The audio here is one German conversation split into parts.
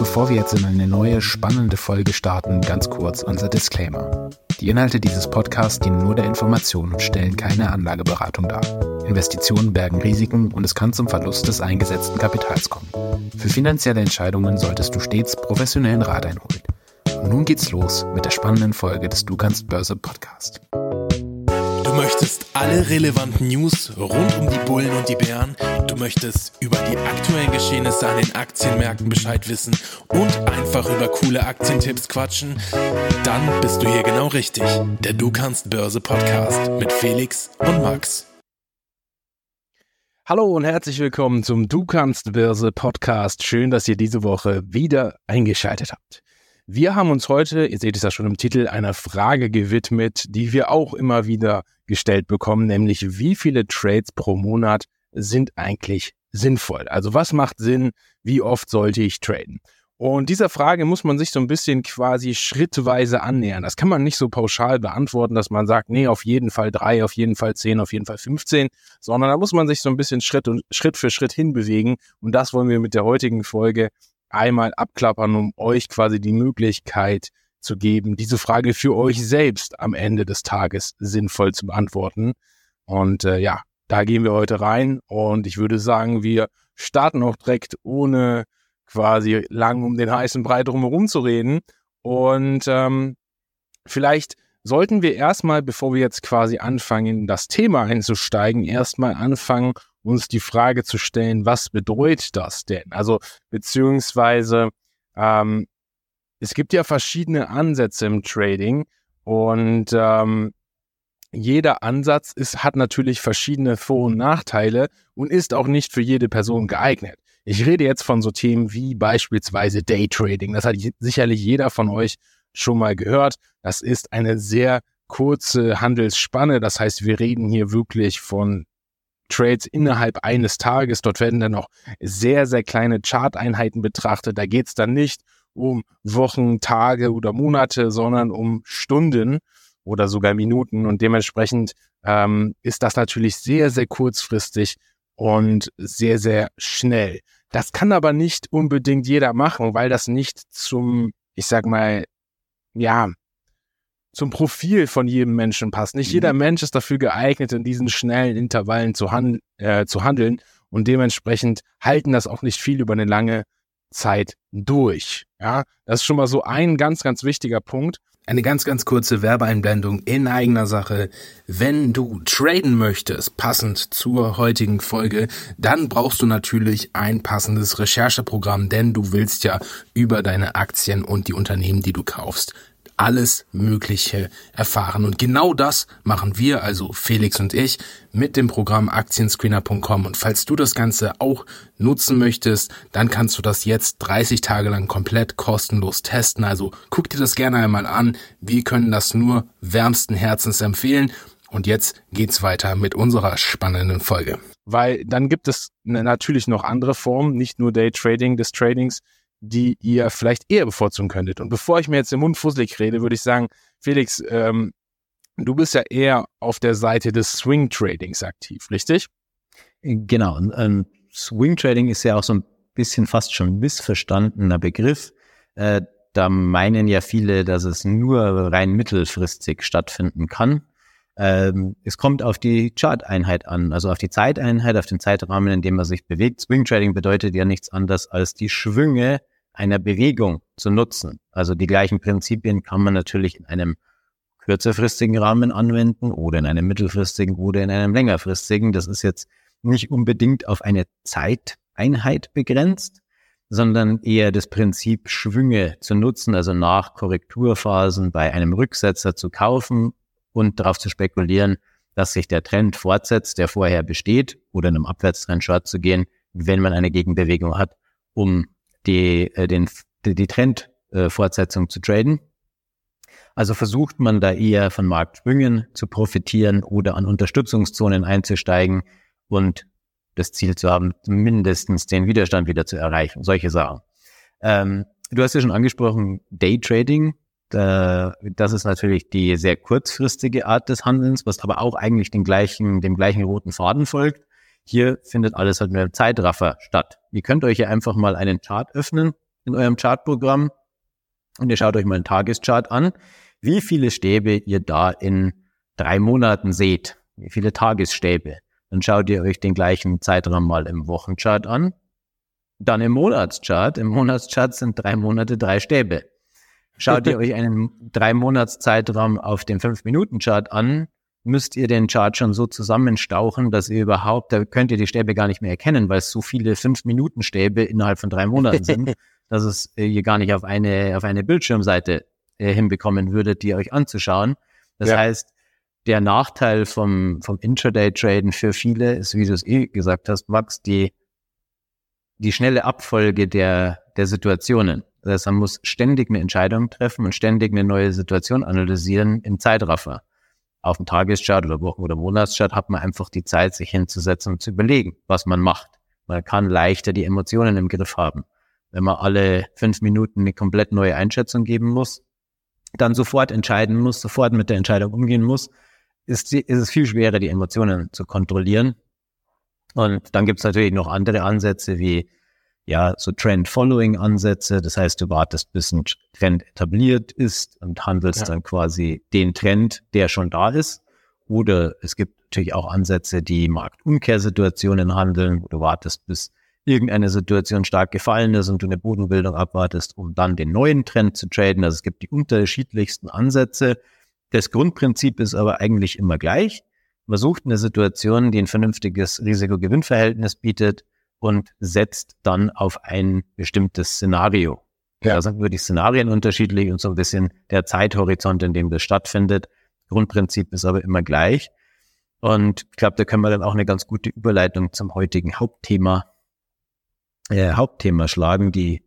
Bevor wir jetzt in eine neue, spannende Folge starten, ganz kurz unser Disclaimer. Die Inhalte dieses Podcasts dienen nur der Information und stellen keine Anlageberatung dar. Investitionen bergen Risiken und es kann zum Verlust des eingesetzten Kapitals kommen. Für finanzielle Entscheidungen solltest du stets professionellen Rat einholen. Und nun geht's los mit der spannenden Folge des Du kannst Börse Podcast. Du möchtest alle relevanten News rund um die Bullen und die Bären. Du möchtest über die aktuellen Geschehnisse an den Aktienmärkten Bescheid wissen und einfach über coole Aktientipps quatschen. Dann bist du hier genau richtig. Der Du kannst Börse Podcast mit Felix und Max. Hallo und herzlich willkommen zum Du kannst Börse Podcast. Schön, dass ihr diese Woche wieder eingeschaltet habt. Wir haben uns heute, ihr seht es ja schon im Titel, einer Frage gewidmet, die wir auch immer wieder gestellt bekommen, nämlich wie viele Trades pro Monat sind eigentlich sinnvoll? Also was macht Sinn? Wie oft sollte ich traden? Und dieser Frage muss man sich so ein bisschen quasi schrittweise annähern. Das kann man nicht so pauschal beantworten, dass man sagt, nee, auf jeden Fall drei, auf jeden Fall zehn, auf jeden Fall 15, sondern da muss man sich so ein bisschen Schritt und Schritt für Schritt hinbewegen. Und das wollen wir mit der heutigen Folge einmal abklappern, um euch quasi die Möglichkeit zu geben, diese Frage für euch selbst am Ende des Tages sinnvoll zu beantworten. Und äh, ja, da gehen wir heute rein und ich würde sagen, wir starten auch direkt ohne quasi lang um den heißen Brei drumherum zu reden. Und ähm, vielleicht sollten wir erstmal, bevor wir jetzt quasi anfangen, in das Thema einzusteigen, erstmal anfangen, uns die Frage zu stellen, was bedeutet das denn? Also beziehungsweise ähm, es gibt ja verschiedene Ansätze im Trading und ähm, jeder Ansatz ist, hat natürlich verschiedene Vor- und Nachteile und ist auch nicht für jede Person geeignet. Ich rede jetzt von so Themen wie beispielsweise Daytrading. Das hat sicherlich jeder von euch schon mal gehört. Das ist eine sehr kurze Handelsspanne. Das heißt, wir reden hier wirklich von Trades innerhalb eines Tages. Dort werden dann noch sehr, sehr kleine Chart-Einheiten betrachtet. Da geht es dann nicht um Wochen, Tage oder Monate, sondern um Stunden oder sogar Minuten. Und dementsprechend ähm, ist das natürlich sehr, sehr kurzfristig und sehr, sehr schnell. Das kann aber nicht unbedingt jeder machen, weil das nicht zum, ich sag mal, ja, zum Profil von jedem Menschen passt. Nicht mhm. jeder Mensch ist dafür geeignet, in diesen schnellen Intervallen zu, hand, äh, zu handeln und dementsprechend halten das auch nicht viel über eine lange Zeit durch. Ja, das ist schon mal so ein ganz, ganz wichtiger Punkt. Eine ganz, ganz kurze Werbeeinblendung in eigener Sache. Wenn du traden möchtest, passend zur heutigen Folge, dann brauchst du natürlich ein passendes Rechercheprogramm, denn du willst ja über deine Aktien und die Unternehmen, die du kaufst, alles Mögliche erfahren. Und genau das machen wir, also Felix und ich, mit dem Programm Aktienscreener.com. Und falls du das Ganze auch nutzen möchtest, dann kannst du das jetzt 30 Tage lang komplett kostenlos testen. Also guck dir das gerne einmal an. Wir können das nur wärmsten Herzens empfehlen. Und jetzt geht's weiter mit unserer spannenden Folge. Weil dann gibt es natürlich noch andere Formen, nicht nur Daytrading des Tradings, die ihr vielleicht eher bevorzugen könntet. Und bevor ich mir jetzt den Mund fusselig rede, würde ich sagen, Felix, ähm, du bist ja eher auf der Seite des Swing Tradings aktiv, richtig? Genau. Ähm, Swing Trading ist ja auch so ein bisschen fast schon missverstandener Begriff. Äh, da meinen ja viele, dass es nur rein mittelfristig stattfinden kann. Ähm, es kommt auf die Chart-Einheit an, also auf die Zeiteinheit, auf den Zeitrahmen, in dem man sich bewegt. Swing Trading bedeutet ja nichts anderes als die Schwünge einer Bewegung zu nutzen. Also die gleichen Prinzipien kann man natürlich in einem kürzerfristigen Rahmen anwenden oder in einem mittelfristigen oder in einem längerfristigen. Das ist jetzt nicht unbedingt auf eine Zeiteinheit begrenzt, sondern eher das Prinzip Schwünge zu nutzen, also nach Korrekturphasen bei einem Rücksetzer zu kaufen und darauf zu spekulieren, dass sich der Trend fortsetzt, der vorher besteht, oder in einem Abwärtstrend short zu gehen, wenn man eine Gegenbewegung hat, um die, äh, den, die, die Trendfortsetzung äh, zu traden. Also versucht man da eher von Marktschwüngen zu profitieren oder an Unterstützungszonen einzusteigen und das Ziel zu haben, mindestens den Widerstand wieder zu erreichen. Solche Sachen. Ähm, du hast ja schon angesprochen, Daytrading. Da, das ist natürlich die sehr kurzfristige Art des Handelns, was aber auch eigentlich den gleichen, dem gleichen roten Faden folgt. Hier findet alles halt nur im Zeitraffer statt. Ihr könnt euch ja einfach mal einen Chart öffnen in eurem Chartprogramm und ihr schaut euch mal einen Tageschart an, wie viele Stäbe ihr da in drei Monaten seht. Wie viele Tagesstäbe. Dann schaut ihr euch den gleichen Zeitraum mal im Wochenchart an. Dann im Monatschart. Im Monatschart sind drei Monate drei Stäbe. Schaut ihr euch einen drei Monats Zeitraum auf dem fünf Minuten Chart an, müsst ihr den Chart schon so zusammenstauchen, dass ihr überhaupt, da könnt ihr die Stäbe gar nicht mehr erkennen, weil es so viele fünf Minuten Stäbe innerhalb von drei Monaten sind, dass es äh, ihr gar nicht auf eine auf eine Bildschirmseite äh, hinbekommen würdet, die euch anzuschauen. Das ja. heißt, der Nachteil vom vom Intraday Traden für viele ist, wie du es eh gesagt hast, Max, die die schnelle Abfolge der der Situationen. Das heißt, man muss ständig eine Entscheidung treffen und ständig eine neue Situation analysieren im Zeitraffer. Auf dem Tageschart oder Wochen- oder Monatschart hat man einfach die Zeit, sich hinzusetzen und zu überlegen, was man macht. Man kann leichter die Emotionen im Griff haben. Wenn man alle fünf Minuten eine komplett neue Einschätzung geben muss, dann sofort entscheiden muss, sofort mit der Entscheidung umgehen muss, ist, ist es viel schwerer, die Emotionen zu kontrollieren. Und dann gibt es natürlich noch andere Ansätze wie ja, so Trend-Following-Ansätze. Das heißt, du wartest, bis ein Trend etabliert ist und handelst ja. dann quasi den Trend, der schon da ist. Oder es gibt natürlich auch Ansätze, die Marktumkehrsituationen handeln, wo du wartest, bis irgendeine Situation stark gefallen ist und du eine Bodenbildung abwartest, um dann den neuen Trend zu traden. Also es gibt die unterschiedlichsten Ansätze. Das Grundprinzip ist aber eigentlich immer gleich. Man sucht eine Situation, die ein vernünftiges Risiko-Gewinn-Verhältnis bietet, und setzt dann auf ein bestimmtes Szenario. Ja. Da sind nur die Szenarien unterschiedlich und so ein bisschen der Zeithorizont, in dem das stattfindet. Grundprinzip ist aber immer gleich. Und ich glaube, da können wir dann auch eine ganz gute Überleitung zum heutigen Hauptthema, äh, Hauptthema schlagen, die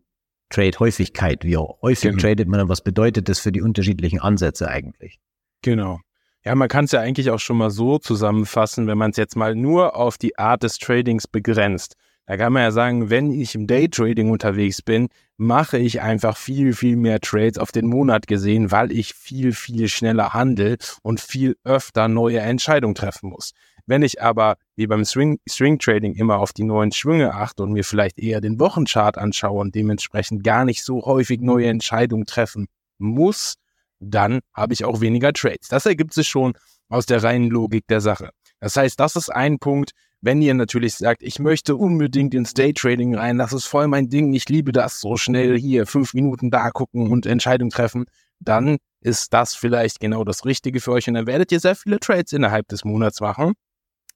Trade-Häufigkeit. Wie häufig genau. tradet man und was bedeutet das für die unterschiedlichen Ansätze eigentlich? Genau. Ja, man kann es ja eigentlich auch schon mal so zusammenfassen, wenn man es jetzt mal nur auf die Art des Tradings begrenzt. Da kann man ja sagen, wenn ich im Daytrading unterwegs bin, mache ich einfach viel, viel mehr Trades auf den Monat gesehen, weil ich viel, viel schneller handel und viel öfter neue Entscheidungen treffen muss. Wenn ich aber wie beim Swing, Swing Trading immer auf die neuen Schwünge achte und mir vielleicht eher den Wochenchart anschaue und dementsprechend gar nicht so häufig neue Entscheidungen treffen muss, dann habe ich auch weniger Trades. Das ergibt sich schon aus der reinen Logik der Sache. Das heißt, das ist ein Punkt, wenn ihr natürlich sagt, ich möchte unbedingt ins Daytrading rein, das ist voll mein Ding, ich liebe das, so schnell hier fünf Minuten da gucken und Entscheidungen treffen, dann ist das vielleicht genau das Richtige für euch und dann werdet ihr sehr viele Trades innerhalb des Monats machen,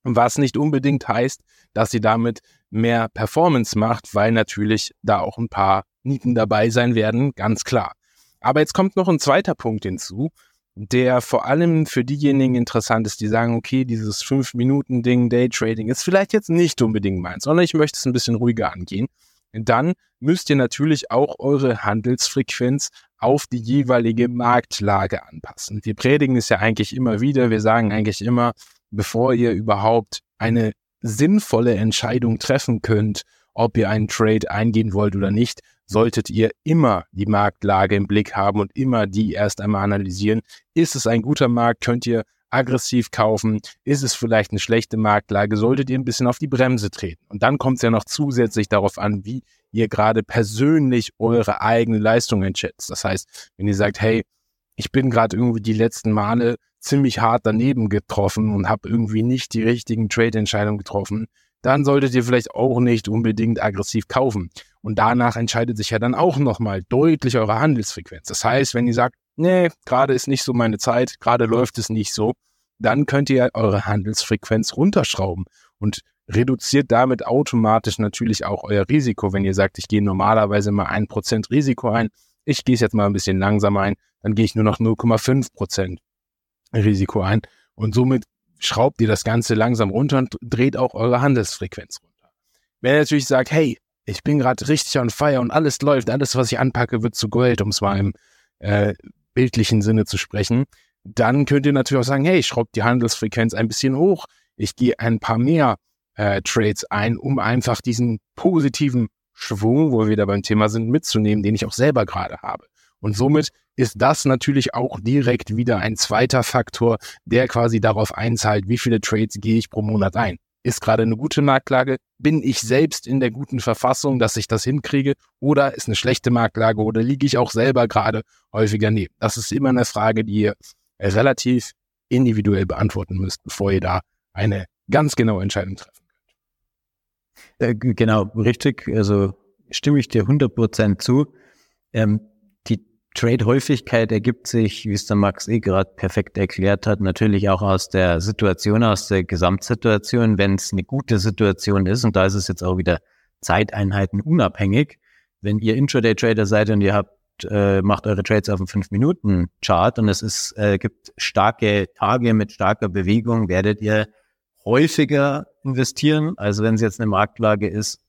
was nicht unbedingt heißt, dass ihr damit mehr Performance macht, weil natürlich da auch ein paar Nieten dabei sein werden, ganz klar. Aber jetzt kommt noch ein zweiter Punkt hinzu, der vor allem für diejenigen interessant ist, die sagen, okay, dieses 5-Minuten-Ding, Daytrading ist vielleicht jetzt nicht unbedingt meins, sondern ich möchte es ein bisschen ruhiger angehen. Dann müsst ihr natürlich auch eure Handelsfrequenz auf die jeweilige Marktlage anpassen. Wir predigen es ja eigentlich immer wieder, wir sagen eigentlich immer, bevor ihr überhaupt eine sinnvolle Entscheidung treffen könnt, ob ihr einen Trade eingehen wollt oder nicht, solltet ihr immer die Marktlage im Blick haben und immer die erst einmal analysieren. Ist es ein guter Markt? Könnt ihr aggressiv kaufen? Ist es vielleicht eine schlechte Marktlage? Solltet ihr ein bisschen auf die Bremse treten? Und dann kommt es ja noch zusätzlich darauf an, wie ihr gerade persönlich eure eigene Leistung einschätzt. Das heißt, wenn ihr sagt, hey, ich bin gerade irgendwie die letzten Male ziemlich hart daneben getroffen und habe irgendwie nicht die richtigen Trade-Entscheidungen getroffen, dann solltet ihr vielleicht auch nicht unbedingt aggressiv kaufen. Und danach entscheidet sich ja dann auch nochmal deutlich eure Handelsfrequenz. Das heißt, wenn ihr sagt, nee, gerade ist nicht so meine Zeit, gerade läuft es nicht so, dann könnt ihr eure Handelsfrequenz runterschrauben und reduziert damit automatisch natürlich auch euer Risiko. Wenn ihr sagt, ich gehe normalerweise mal ein Prozent Risiko ein, ich gehe es jetzt mal ein bisschen langsamer ein, dann gehe ich nur noch 0,5 Prozent Risiko ein. Und somit schraubt ihr das Ganze langsam runter und dreht auch eure Handelsfrequenz runter. Wenn ihr natürlich sagt, hey, ich bin gerade richtig on fire und alles läuft, alles, was ich anpacke, wird zu Gold, um es mal im äh, bildlichen Sinne zu sprechen, dann könnt ihr natürlich auch sagen, hey, ich schraube die Handelsfrequenz ein bisschen hoch, ich gehe ein paar mehr äh, Trades ein, um einfach diesen positiven Schwung, wo wir da beim Thema sind, mitzunehmen, den ich auch selber gerade habe. Und somit ist das natürlich auch direkt wieder ein zweiter Faktor, der quasi darauf einzahlt, wie viele Trades gehe ich pro Monat ein. Ist gerade eine gute Marktlage? Bin ich selbst in der guten Verfassung, dass ich das hinkriege? Oder ist eine schlechte Marktlage oder liege ich auch selber gerade häufiger neben? Das ist immer eine Frage, die ihr relativ individuell beantworten müsst, bevor ihr da eine ganz genaue Entscheidung treffen könnt. Äh, genau, richtig. Also stimme ich dir 100% zu. Ähm, Trade-Häufigkeit ergibt sich, wie es der Max eh gerade perfekt erklärt hat, natürlich auch aus der Situation, aus der Gesamtsituation. Wenn es eine gute Situation ist, und da ist es jetzt auch wieder Zeiteinheiten unabhängig, wenn ihr Intraday-Trader seid und ihr habt äh, macht eure Trades auf einem 5-Minuten-Chart und es ist, äh, gibt starke Tage mit starker Bewegung, werdet ihr häufiger investieren. Also wenn es jetzt eine Marktlage ist,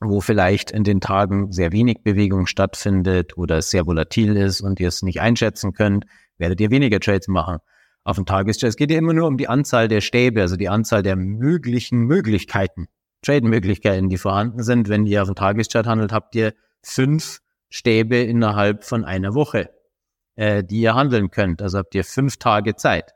wo vielleicht in den Tagen sehr wenig Bewegung stattfindet oder es sehr volatil ist und ihr es nicht einschätzen könnt, werdet ihr weniger Trades machen. Auf dem Tageschart. Es geht ja immer nur um die Anzahl der Stäbe, also die Anzahl der möglichen Möglichkeiten, Trade-Möglichkeiten, die vorhanden sind. Wenn ihr auf dem Tageschart handelt, habt ihr fünf Stäbe innerhalb von einer Woche, äh, die ihr handeln könnt. Also habt ihr fünf Tage Zeit.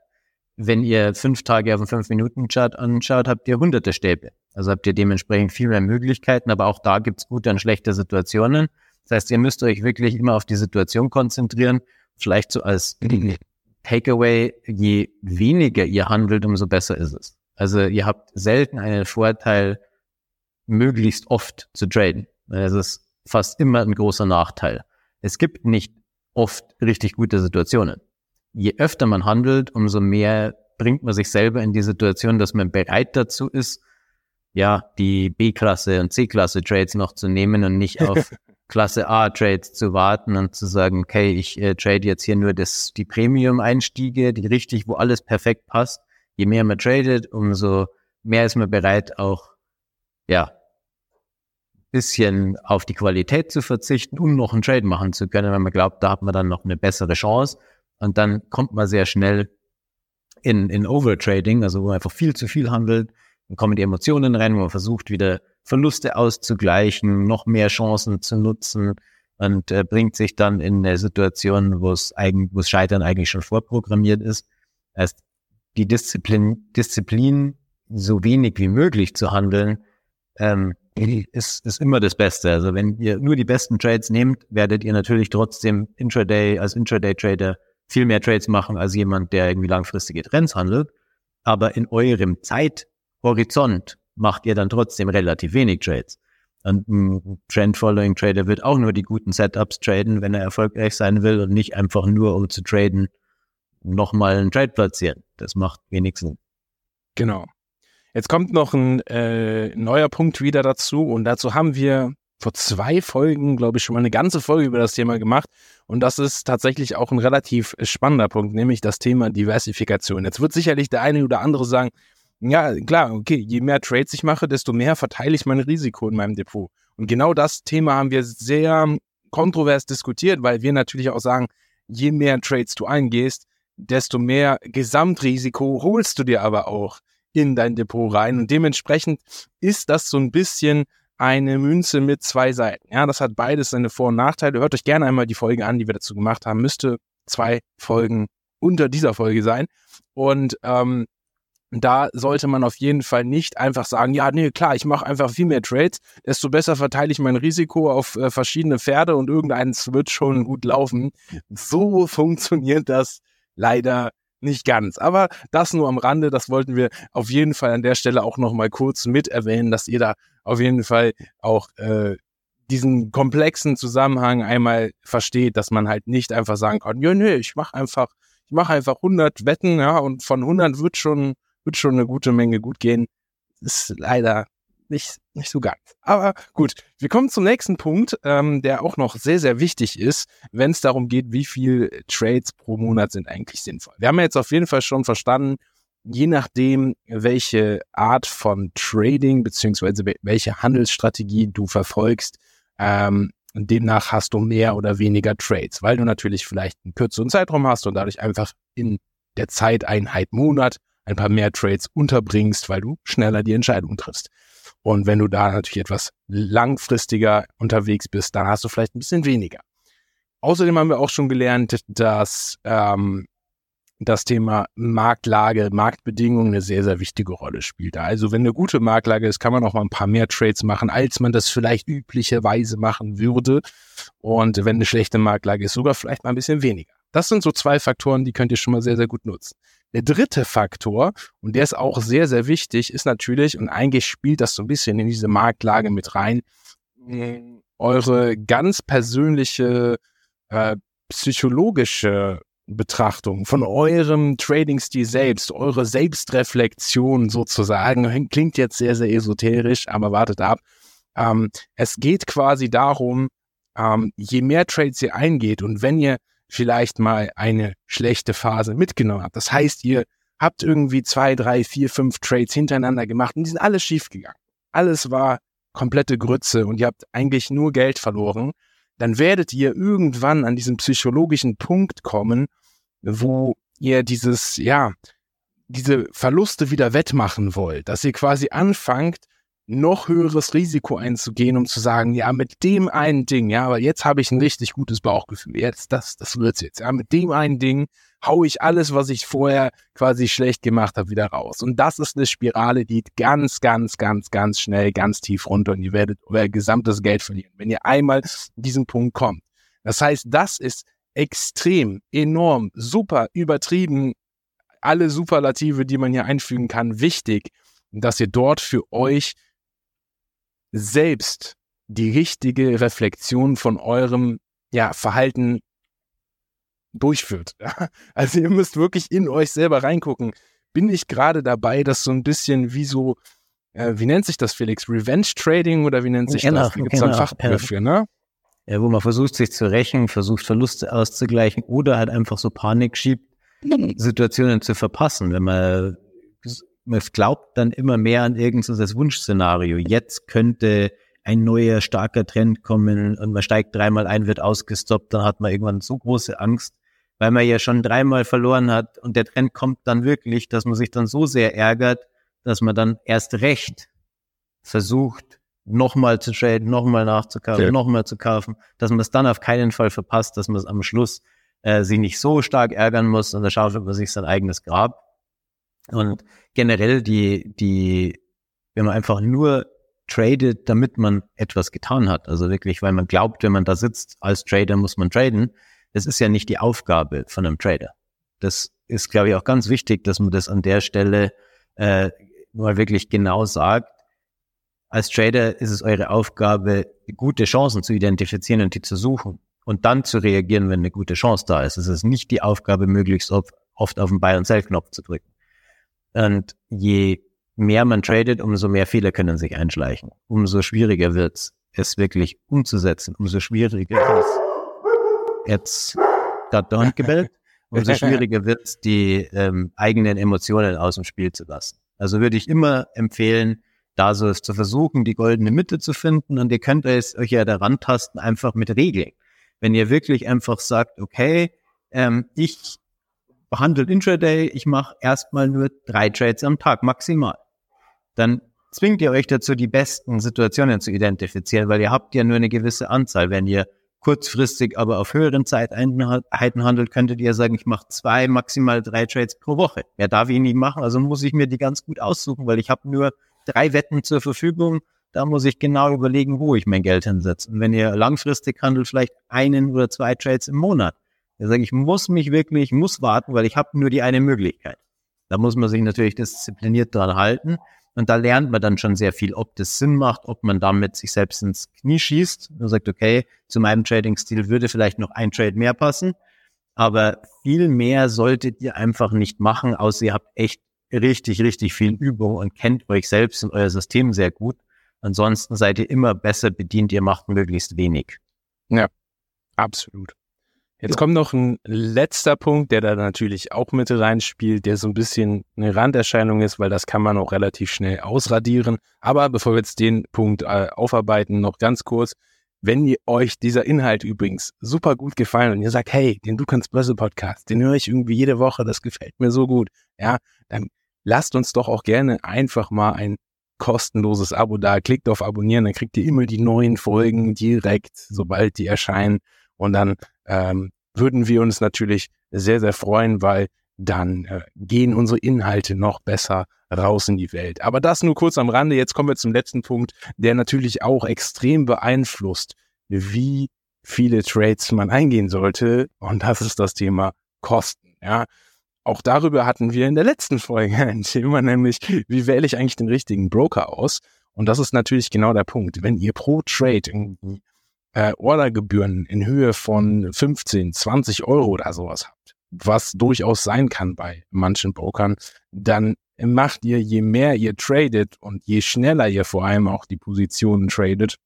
Wenn ihr fünf Tage auf dem fünf minuten chart anschaut, habt ihr hunderte Stäbe. Also habt ihr dementsprechend viel mehr Möglichkeiten, aber auch da gibt's gute und schlechte Situationen. Das heißt, ihr müsst euch wirklich immer auf die Situation konzentrieren. Vielleicht so als Takeaway, je weniger ihr handelt, umso besser ist es. Also ihr habt selten einen Vorteil, möglichst oft zu traden. Es ist fast immer ein großer Nachteil. Es gibt nicht oft richtig gute Situationen. Je öfter man handelt, umso mehr bringt man sich selber in die Situation, dass man bereit dazu ist, ja, die B-Klasse und C-Klasse Trades noch zu nehmen und nicht auf Klasse A Trades zu warten und zu sagen, okay, ich äh, trade jetzt hier nur das, die Premium-Einstiege, die richtig, wo alles perfekt passt. Je mehr man tradet, umso mehr ist man bereit, auch, ja, bisschen auf die Qualität zu verzichten, um noch einen Trade machen zu können, weil man glaubt, da hat man dann noch eine bessere Chance. Und dann kommt man sehr schnell in, in Overtrading, also wo man einfach viel zu viel handelt. Dann kommen die Emotionen rein, wo man versucht, wieder Verluste auszugleichen, noch mehr Chancen zu nutzen und äh, bringt sich dann in eine Situation, wo es eigentlich, Scheitern eigentlich schon vorprogrammiert ist. Heißt, die Disziplin, Disziplin so wenig wie möglich zu handeln, ähm, ist, ist immer das Beste. Also wenn ihr nur die besten Trades nehmt, werdet ihr natürlich trotzdem Intraday als Intraday-Trader viel mehr Trades machen als jemand, der irgendwie langfristige Trends handelt. Aber in eurem Zeithorizont macht ihr dann trotzdem relativ wenig Trades. Und ein Trend-Following-Trader wird auch nur die guten Setups traden, wenn er erfolgreich sein will und nicht einfach nur, um zu traden, nochmal einen Trade platzieren. Das macht wenig Sinn. Genau. Jetzt kommt noch ein äh, neuer Punkt wieder dazu und dazu haben wir vor zwei Folgen, glaube ich, schon mal eine ganze Folge über das Thema gemacht. Und das ist tatsächlich auch ein relativ spannender Punkt, nämlich das Thema Diversifikation. Jetzt wird sicherlich der eine oder andere sagen, ja, klar, okay, je mehr Trades ich mache, desto mehr verteile ich mein Risiko in meinem Depot. Und genau das Thema haben wir sehr kontrovers diskutiert, weil wir natürlich auch sagen, je mehr Trades du eingehst, desto mehr Gesamtrisiko holst du dir aber auch in dein Depot rein. Und dementsprechend ist das so ein bisschen eine Münze mit zwei Seiten. Ja, das hat beides seine Vor- und Nachteile. Hört euch gerne einmal die Folge an, die wir dazu gemacht haben. Müsste zwei Folgen unter dieser Folge sein. Und ähm, da sollte man auf jeden Fall nicht einfach sagen, ja, nee, klar, ich mache einfach viel mehr Trades, desto besser verteile ich mein Risiko auf äh, verschiedene Pferde und irgendeins wird schon gut laufen. So funktioniert das leider nicht ganz. Aber das nur am Rande, das wollten wir auf jeden Fall an der Stelle auch nochmal kurz mit erwähnen, dass ihr da auf jeden Fall auch äh, diesen komplexen Zusammenhang einmal versteht, dass man halt nicht einfach sagen kann, ja, nee, ich mache einfach, ich mache einfach 100 Wetten, ja, und von 100 wird schon, wird schon eine gute Menge gut gehen. Ist leider nicht, nicht so ganz. Aber gut, wir kommen zum nächsten Punkt, ähm, der auch noch sehr, sehr wichtig ist, wenn es darum geht, wie viel Trades pro Monat sind eigentlich sinnvoll. Wir haben ja jetzt auf jeden Fall schon verstanden, je nachdem, welche Art von Trading beziehungsweise welche Handelsstrategie du verfolgst, ähm, demnach hast du mehr oder weniger Trades, weil du natürlich vielleicht einen kürzeren Zeitraum hast und dadurch einfach in der Zeiteinheit Monat ein paar mehr Trades unterbringst, weil du schneller die Entscheidung triffst. Und wenn du da natürlich etwas langfristiger unterwegs bist, dann hast du vielleicht ein bisschen weniger. Außerdem haben wir auch schon gelernt, dass ähm, das Thema Marktlage, Marktbedingungen eine sehr, sehr wichtige Rolle spielt. Also wenn eine gute Marktlage ist, kann man auch mal ein paar mehr Trades machen, als man das vielleicht üblicherweise machen würde. Und wenn eine schlechte Marktlage ist, sogar vielleicht mal ein bisschen weniger. Das sind so zwei Faktoren, die könnt ihr schon mal sehr, sehr gut nutzen. Der dritte Faktor, und der ist auch sehr, sehr wichtig, ist natürlich, und eigentlich spielt das so ein bisschen in diese Marktlage mit rein, eure ganz persönliche äh, psychologische Betrachtung von eurem Trading-Stil selbst, eure Selbstreflexion sozusagen, klingt jetzt sehr, sehr esoterisch, aber wartet ab. Ähm, es geht quasi darum, ähm, je mehr Trades ihr eingeht und wenn ihr vielleicht mal eine schlechte Phase mitgenommen habt, das heißt, ihr habt irgendwie zwei, drei, vier, fünf Trades hintereinander gemacht und die sind alle schief gegangen. Alles war komplette Grütze und ihr habt eigentlich nur Geld verloren, dann werdet ihr irgendwann an diesen psychologischen Punkt kommen, wo ihr dieses, ja, diese Verluste wieder wettmachen wollt, dass ihr quasi anfangt, noch höheres Risiko einzugehen, um zu sagen, ja, mit dem einen Ding, ja, aber jetzt habe ich ein richtig gutes Bauchgefühl. Jetzt, das, das wird's jetzt. Ja, mit dem einen Ding hau ich alles, was ich vorher quasi schlecht gemacht habe, wieder raus. Und das ist eine Spirale, die ganz, ganz, ganz, ganz schnell, ganz tief runter und ihr werdet euer gesamtes Geld verlieren, wenn ihr einmal in diesen Punkt kommt. Das heißt, das ist extrem, enorm, super übertrieben, alle Superlative, die man hier einfügen kann, wichtig, dass ihr dort für euch selbst die richtige Reflexion von eurem ja, Verhalten durchführt. Also ihr müsst wirklich in euch selber reingucken. Bin ich gerade dabei, das so ein bisschen wie so, äh, wie nennt sich das, Felix? Revenge Trading oder wie nennt sich genau, das? Da gibt es genau, ein Fachbegriff für, ne? Ja, wo man versucht, sich zu rächen, versucht, Verluste auszugleichen oder halt einfach so Panik schiebt, Situationen zu verpassen. Wenn man, man glaubt dann immer mehr an irgendein Wunschszenario. Jetzt könnte ein neuer starker Trend kommen und man steigt dreimal ein, wird ausgestoppt, dann hat man irgendwann so große Angst, weil man ja schon dreimal verloren hat und der Trend kommt dann wirklich, dass man sich dann so sehr ärgert, dass man dann erst recht versucht, nochmal zu traden, nochmal nachzukaufen, ja. nochmal zu kaufen, dass man es dann auf keinen Fall verpasst, dass man es am Schluss äh, sich nicht so stark ärgern muss und da schaufelt man sich sein eigenes Grab. Und generell die, die, wenn man einfach nur tradet, damit man etwas getan hat, also wirklich, weil man glaubt, wenn man da sitzt als Trader, muss man traden, das ist ja nicht die Aufgabe von einem Trader. Das ist, glaube ich, auch ganz wichtig, dass man das an der Stelle äh, mal wirklich genau sagt. Als Trader ist es eure Aufgabe, gute Chancen zu identifizieren und die zu suchen und dann zu reagieren, wenn eine gute Chance da ist. Es ist nicht die Aufgabe, möglichst oft auf den Buy- und Sell-Knopf zu drücken. Und je mehr man tradet, umso mehr Fehler können sich einschleichen. Umso schwieriger wird es, es wirklich umzusetzen. Umso schwieriger ist jetzt gerade der Hund gebellt, umso schwieriger wird es, die ähm, eigenen Emotionen aus dem Spiel zu lassen. Also würde ich immer empfehlen, da so es zu versuchen, die goldene Mitte zu finden und ihr könnt es euch ja daran tasten, einfach mit Regeln. Wenn ihr wirklich einfach sagt, okay, ähm, ich behandle Intraday, ich mache erstmal nur drei Trades am Tag maximal, dann zwingt ihr euch dazu, die besten Situationen zu identifizieren, weil ihr habt ja nur eine gewisse Anzahl. Wenn ihr kurzfristig aber auf höheren Zeiteinheiten handelt, könntet ihr sagen, ich mache zwei, maximal drei Trades pro Woche. Mehr darf ich nicht machen, also muss ich mir die ganz gut aussuchen, weil ich habe nur drei Wetten zur Verfügung. Da muss ich genau überlegen, wo ich mein Geld hinsetze. Und wenn ihr langfristig handelt, vielleicht einen oder zwei Trades im Monat. Da sage ich, muss mich wirklich, muss warten, weil ich habe nur die eine Möglichkeit. Da muss man sich natürlich diszipliniert dran halten. Und da lernt man dann schon sehr viel, ob das Sinn macht, ob man damit sich selbst ins Knie schießt und sagt, okay, zu meinem Trading-Stil würde vielleicht noch ein Trade mehr passen. Aber viel mehr solltet ihr einfach nicht machen, außer ihr habt echt richtig, richtig viel Übung und kennt euch selbst und euer System sehr gut. Ansonsten seid ihr immer besser bedient, ihr macht möglichst wenig. Ja, absolut. Jetzt kommt noch ein letzter Punkt, der da natürlich auch mit reinspielt, der so ein bisschen eine Randerscheinung ist, weil das kann man auch relativ schnell ausradieren. Aber bevor wir jetzt den Punkt äh, aufarbeiten, noch ganz kurz. Wenn ihr euch dieser Inhalt übrigens super gut gefallen und ihr sagt, hey, den Du kannst Börse Podcast, den höre ich irgendwie jede Woche, das gefällt mir so gut, ja, dann lasst uns doch auch gerne einfach mal ein kostenloses Abo da. Klickt auf Abonnieren, dann kriegt ihr immer die neuen Folgen direkt, sobald die erscheinen. Und dann ähm, würden wir uns natürlich sehr, sehr freuen, weil dann äh, gehen unsere Inhalte noch besser raus in die Welt. Aber das nur kurz am Rande. Jetzt kommen wir zum letzten Punkt, der natürlich auch extrem beeinflusst, wie viele Trades man eingehen sollte. Und das ist das Thema Kosten. Ja, auch darüber hatten wir in der letzten Folge ein Thema, nämlich wie wähle ich eigentlich den richtigen Broker aus? Und das ist natürlich genau der Punkt. Wenn ihr pro Trade irgendwie äh, Ordergebühren in Höhe von 15, 20 Euro oder sowas habt, was durchaus sein kann bei manchen Brokern, dann macht ihr, je mehr ihr tradet und je schneller ihr vor allem auch die Positionen tradet,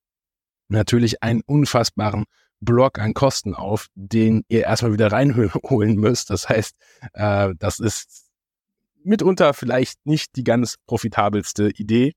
natürlich einen unfassbaren Block an Kosten auf, den ihr erstmal wieder reinholen müsst. Das heißt, äh, das ist mitunter vielleicht nicht die ganz profitabelste Idee,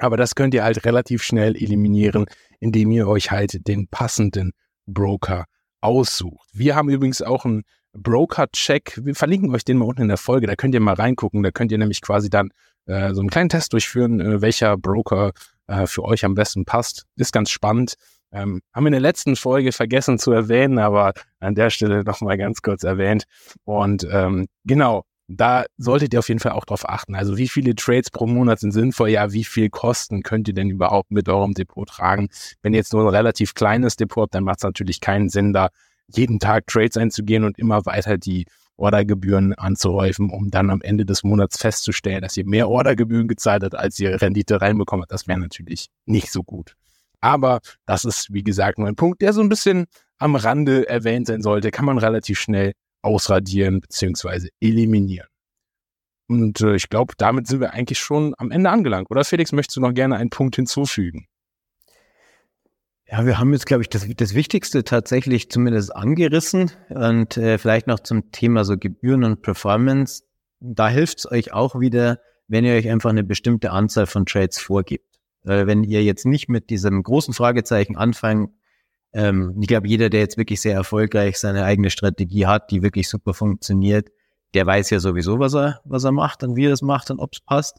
aber das könnt ihr halt relativ schnell eliminieren, indem ihr euch halt den passenden Broker aussucht. Wir haben übrigens auch einen Broker-Check. Wir verlinken euch den mal unten in der Folge. Da könnt ihr mal reingucken. Da könnt ihr nämlich quasi dann äh, so einen kleinen Test durchführen, äh, welcher Broker äh, für euch am besten passt. Ist ganz spannend. Ähm, haben wir in der letzten Folge vergessen zu erwähnen, aber an der Stelle nochmal ganz kurz erwähnt. Und ähm, genau, da solltet ihr auf jeden Fall auch drauf achten. Also wie viele Trades pro Monat sind sinnvoll? Ja, wie viel Kosten könnt ihr denn überhaupt mit eurem Depot tragen? Wenn ihr jetzt nur ein relativ kleines Depot habt, dann macht es natürlich keinen Sinn, da jeden Tag Trades einzugehen und immer weiter die Ordergebühren anzuhäufen, um dann am Ende des Monats festzustellen, dass ihr mehr Ordergebühren gezahlt habt, als ihr Rendite reinbekommt. Das wäre natürlich nicht so gut. Aber das ist, wie gesagt, nur ein Punkt, der so ein bisschen am Rande erwähnt sein sollte. Kann man relativ schnell ausradieren bzw. eliminieren. Und äh, ich glaube, damit sind wir eigentlich schon am Ende angelangt. Oder Felix, möchtest du noch gerne einen Punkt hinzufügen? Ja, wir haben jetzt, glaube ich, das, das Wichtigste tatsächlich zumindest angerissen. Und äh, vielleicht noch zum Thema so Gebühren und Performance. Da hilft es euch auch wieder, wenn ihr euch einfach eine bestimmte Anzahl von Trades vorgibt. Weil wenn ihr jetzt nicht mit diesem großen Fragezeichen anfangt, ähm, ich glaube, jeder, der jetzt wirklich sehr erfolgreich seine eigene Strategie hat, die wirklich super funktioniert, der weiß ja sowieso, was er, was er macht und wie er es macht und ob es passt.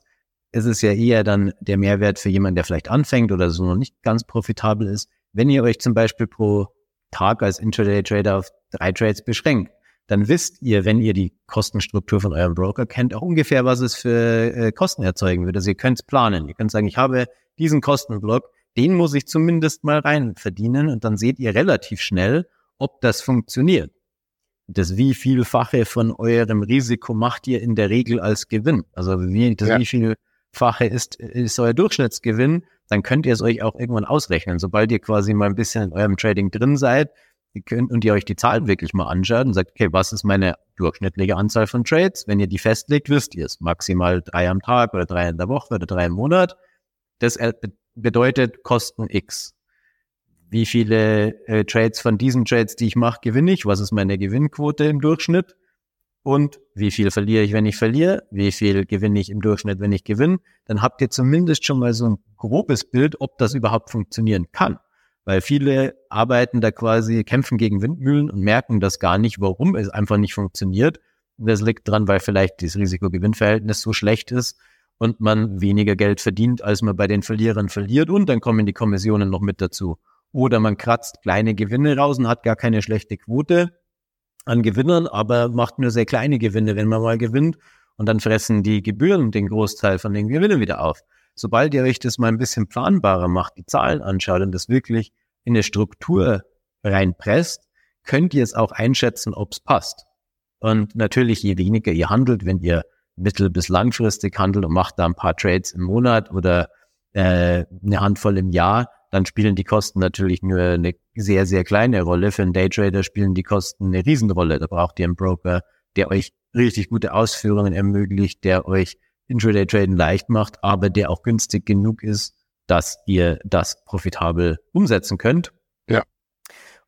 Es ist ja eher dann der Mehrwert für jemanden, der vielleicht anfängt oder so noch nicht ganz profitabel ist. Wenn ihr euch zum Beispiel pro Tag als Intraday-Trader auf drei Trades beschränkt, dann wisst ihr, wenn ihr die Kostenstruktur von eurem Broker kennt, auch ungefähr, was es für äh, Kosten erzeugen würde. Also ihr könnt es planen. Ihr könnt sagen, ich habe diesen Kostenblock, den muss ich zumindest mal rein verdienen und dann seht ihr relativ schnell, ob das funktioniert. Das wie vielfache von eurem Risiko macht ihr in der Regel als Gewinn. Also wie, das ja. wie vielfache ist, ist euer Durchschnittsgewinn, dann könnt ihr es euch auch irgendwann ausrechnen. Sobald ihr quasi mal ein bisschen in eurem Trading drin seid ihr könnt, und ihr euch die Zahlen wirklich mal anschaut und sagt, okay, was ist meine durchschnittliche Anzahl von Trades? Wenn ihr die festlegt, wisst ihr es. Maximal drei am Tag oder drei in der Woche oder drei im Monat. Das bedeutet Kosten X. Wie viele äh, Trades von diesen Trades, die ich mache, gewinne ich? Was ist meine Gewinnquote im Durchschnitt? Und wie viel verliere ich, wenn ich verliere? Wie viel gewinne ich im Durchschnitt, wenn ich gewinne? Dann habt ihr zumindest schon mal so ein grobes Bild, ob das überhaupt funktionieren kann. Weil viele arbeiten da quasi, kämpfen gegen Windmühlen und merken das gar nicht, warum es einfach nicht funktioniert. Und das liegt dran, weil vielleicht das Risiko-Gewinn-Verhältnis so schlecht ist und man weniger Geld verdient, als man bei den Verlierern verliert und dann kommen die Kommissionen noch mit dazu. Oder man kratzt kleine Gewinne raus und hat gar keine schlechte Quote an Gewinnern, aber macht nur sehr kleine Gewinne, wenn man mal gewinnt und dann fressen die Gebühren den Großteil von den Gewinnen wieder auf. Sobald ihr euch das mal ein bisschen planbarer macht, die Zahlen anschaut und das wirklich in eine Struktur reinpresst, könnt ihr es auch einschätzen, ob es passt. Und natürlich, je weniger ihr handelt, wenn ihr mittel- bis langfristig handelt und macht da ein paar Trades im Monat oder äh, eine Handvoll im Jahr, dann spielen die Kosten natürlich nur eine sehr, sehr kleine Rolle. Für einen Daytrader spielen die Kosten eine Riesenrolle. Da braucht ihr einen Broker, der euch richtig gute Ausführungen ermöglicht, der euch Intraday-Traden leicht macht, aber der auch günstig genug ist, dass ihr das profitabel umsetzen könnt. Ja.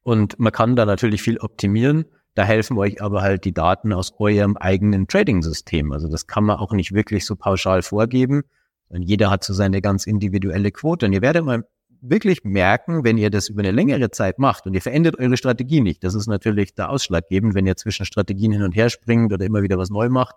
Und man kann da natürlich viel optimieren. Da helfen euch aber halt die Daten aus eurem eigenen Trading-System. Also das kann man auch nicht wirklich so pauschal vorgeben. Und jeder hat so seine ganz individuelle Quote. Und ihr werdet mal wirklich merken, wenn ihr das über eine längere Zeit macht und ihr verändert eure Strategie nicht. Das ist natürlich der Ausschlaggebend. Wenn ihr zwischen Strategien hin und her springt oder immer wieder was neu macht,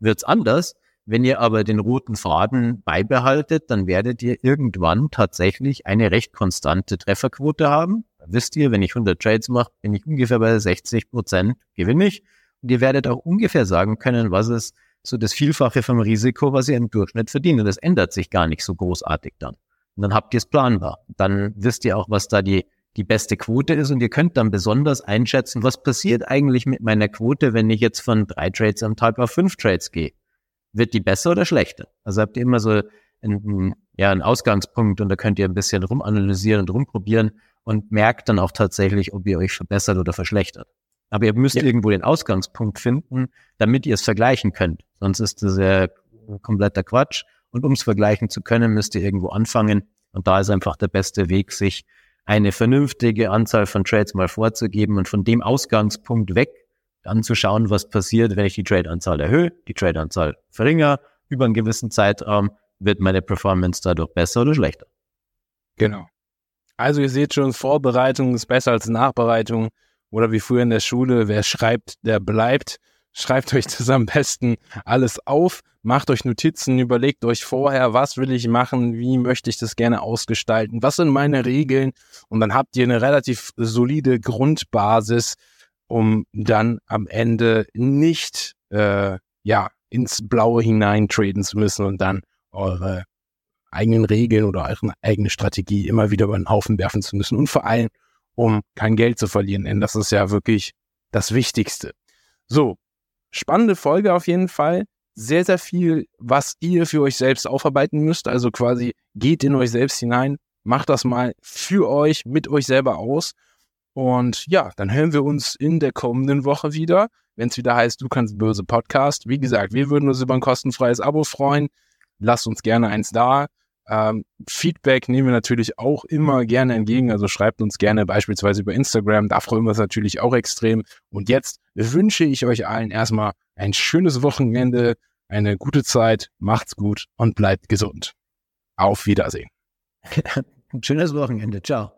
wird's anders. Wenn ihr aber den roten Faden beibehaltet, dann werdet ihr irgendwann tatsächlich eine recht konstante Trefferquote haben wisst ihr, wenn ich 100 Trades mache, bin ich ungefähr bei 60 Prozent gewinne ich. Und ihr werdet auch ungefähr sagen können, was ist so das Vielfache vom Risiko, was ihr im Durchschnitt verdient. Und das ändert sich gar nicht so großartig dann. Und dann habt ihr es planbar. Dann wisst ihr auch, was da die, die beste Quote ist und ihr könnt dann besonders einschätzen, was passiert eigentlich mit meiner Quote, wenn ich jetzt von drei Trades am Tag auf fünf Trades gehe. Wird die besser oder schlechter? Also habt ihr immer so einen, ja, einen Ausgangspunkt und da könnt ihr ein bisschen rumanalysieren und rumprobieren und merkt dann auch tatsächlich, ob ihr euch verbessert oder verschlechtert. Aber ihr müsst ja. irgendwo den Ausgangspunkt finden, damit ihr es vergleichen könnt. Sonst ist das ja kompletter Quatsch. Und um es vergleichen zu können, müsst ihr irgendwo anfangen. Und da ist einfach der beste Weg, sich eine vernünftige Anzahl von Trades mal vorzugeben und von dem Ausgangspunkt weg dann zu schauen, was passiert, wenn ich die Trade-Anzahl erhöhe, die Trade-Anzahl verringere, über einen gewissen Zeitraum, wird meine Performance dadurch besser oder schlechter. Genau. Also ihr seht schon, Vorbereitung ist besser als Nachbereitung. Oder wie früher in der Schule, wer schreibt, der bleibt. Schreibt euch das am besten alles auf, macht euch Notizen, überlegt euch vorher, was will ich machen, wie möchte ich das gerne ausgestalten, was sind meine Regeln und dann habt ihr eine relativ solide Grundbasis, um dann am Ende nicht äh, ja ins Blaue hineintraden zu müssen und dann eure eigenen Regeln oder eure eigene Strategie immer wieder über den Haufen werfen zu müssen und vor allem, um kein Geld zu verlieren, denn das ist ja wirklich das Wichtigste. So, spannende Folge auf jeden Fall. Sehr, sehr viel, was ihr für euch selbst aufarbeiten müsst. Also quasi geht in euch selbst hinein, macht das mal für euch, mit euch selber aus. Und ja, dann hören wir uns in der kommenden Woche wieder, wenn es wieder heißt, du kannst böse Podcast. Wie gesagt, wir würden uns über ein kostenfreies Abo freuen. Lasst uns gerne eins da. Ähm, Feedback nehmen wir natürlich auch immer gerne entgegen. Also schreibt uns gerne beispielsweise über Instagram. Da freuen wir uns natürlich auch extrem. Und jetzt wünsche ich euch allen erstmal ein schönes Wochenende, eine gute Zeit. Macht's gut und bleibt gesund. Auf Wiedersehen. ein schönes Wochenende. Ciao.